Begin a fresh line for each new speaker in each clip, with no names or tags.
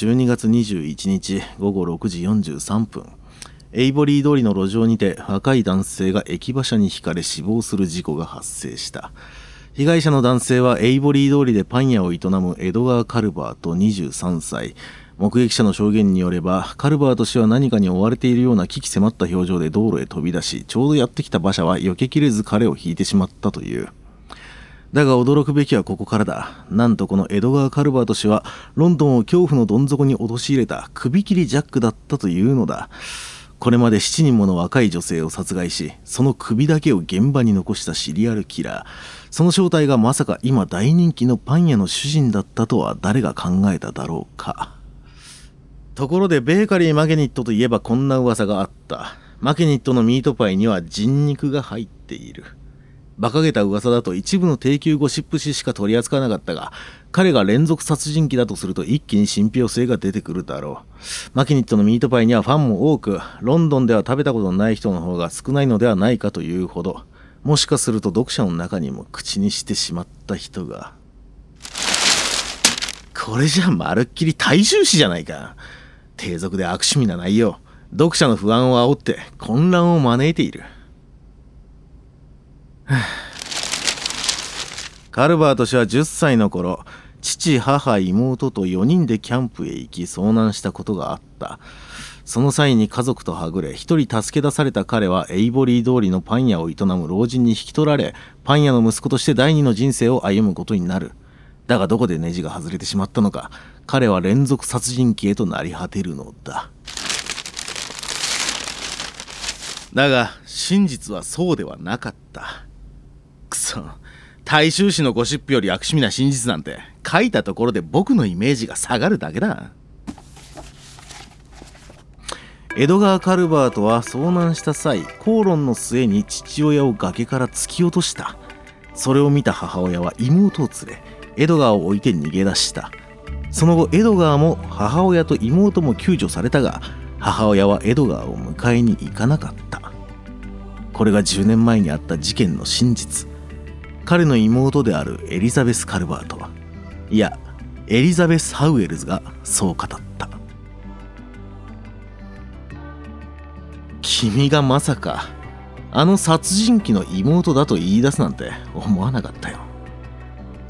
12月21日午後6時43分。エイボリー通りの路上にて若い男性が駅馬車にひかれ死亡する事故が発生した。被害者の男性はエイボリー通りでパン屋を営むエドガー・カルバーと23歳。目撃者の証言によればカルバーと氏は何かに追われているような危機迫った表情で道路へ飛び出しちょうどやってきた馬車は避けきれず彼を引いてしまったという。だが驚くべきはここからだ。なんとこのエドガー・カルバート氏は、ロンドンを恐怖のどん底に陥れた首切りジャックだったというのだ。これまで7人もの若い女性を殺害し、その首だけを現場に残したシリアルキラー。その正体がまさか今大人気のパン屋の主人だったとは誰が考えただろうか。ところでベーカリーマゲニットといえばこんな噂があった。マケニットのミートパイには人肉が入っている。馬鹿げた噂だと一部の低級ゴシップ誌しか取り扱わなかったが、彼が連続殺人鬼だとすると一気に信憑性が出てくるだろう。マキニットのミートパイにはファンも多く、ロンドンでは食べたことのない人の方が少ないのではないかというほど、もしかすると読者の中にも口にしてしまった人が。これじゃまるっきり大衆誌じゃないか。低俗で悪趣味な内容。読者の不安を煽って混乱を招いている。カルバート氏は10歳の頃父母妹と4人でキャンプへ行き遭難したことがあった。その際に家族とはぐれ一人助け出された彼はエイボリー通りのパン屋を営む老人に引き取られパン屋の息子として第二の人生を歩むことになる。だがどこでネジが外れてしまったのか彼は連続殺人鬼へとなり果てるのだ。だが真実はそうではなかった。くそ大衆紙のゴシップより悪趣味な真実なんて書いたところで僕のイメージが下がるだけだ。エドガー・カルバートは遭難した際口論の末に父親を崖から突き落とした。それを見た母親は妹を連れエドガーを置いて逃げ出した。その後エドガーも母親と妹も救助されたが母親はエドガーを迎えに行かなかった。これが10年前にあった事件の真実。彼の妹であるエリザベス・カルバートはいやエリザベス・ハウエルズがそう語った。君がまさかあの殺人鬼の妹だと言い出すなんて思わなかったよ。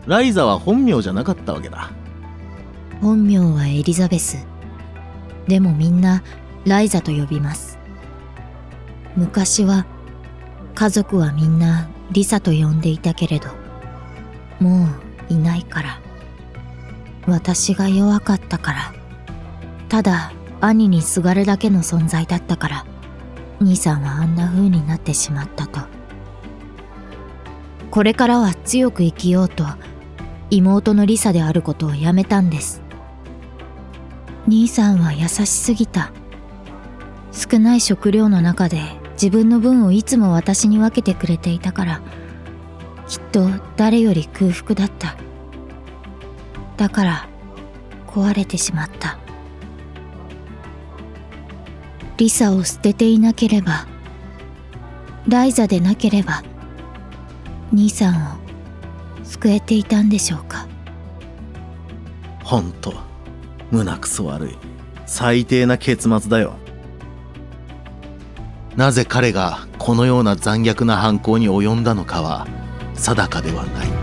ライザは本名じゃなかったわけだ。
本名はエリザベス。でもみんなライザと呼びます。昔は家族はみんなリサと呼んでいたけれどもういないから。私が弱かったから。ただ兄にすがるだけの存在だったから。兄さんはあんな風になってしまったと。これからは強く生きようと妹のリサであることをやめたんです。兄さんは優しすぎた。少ない食料の中で自分の分をいつも私に分けてくれていたからきっと誰より空腹だった。だから壊れてしまった。リサを捨てていなければライザでなければ兄さんを救えていたんでしょうか。
ほんと胸くそ悪い。最低な結末だよ。なぜ彼がこのような残虐な犯行に及んだのかは定かではない。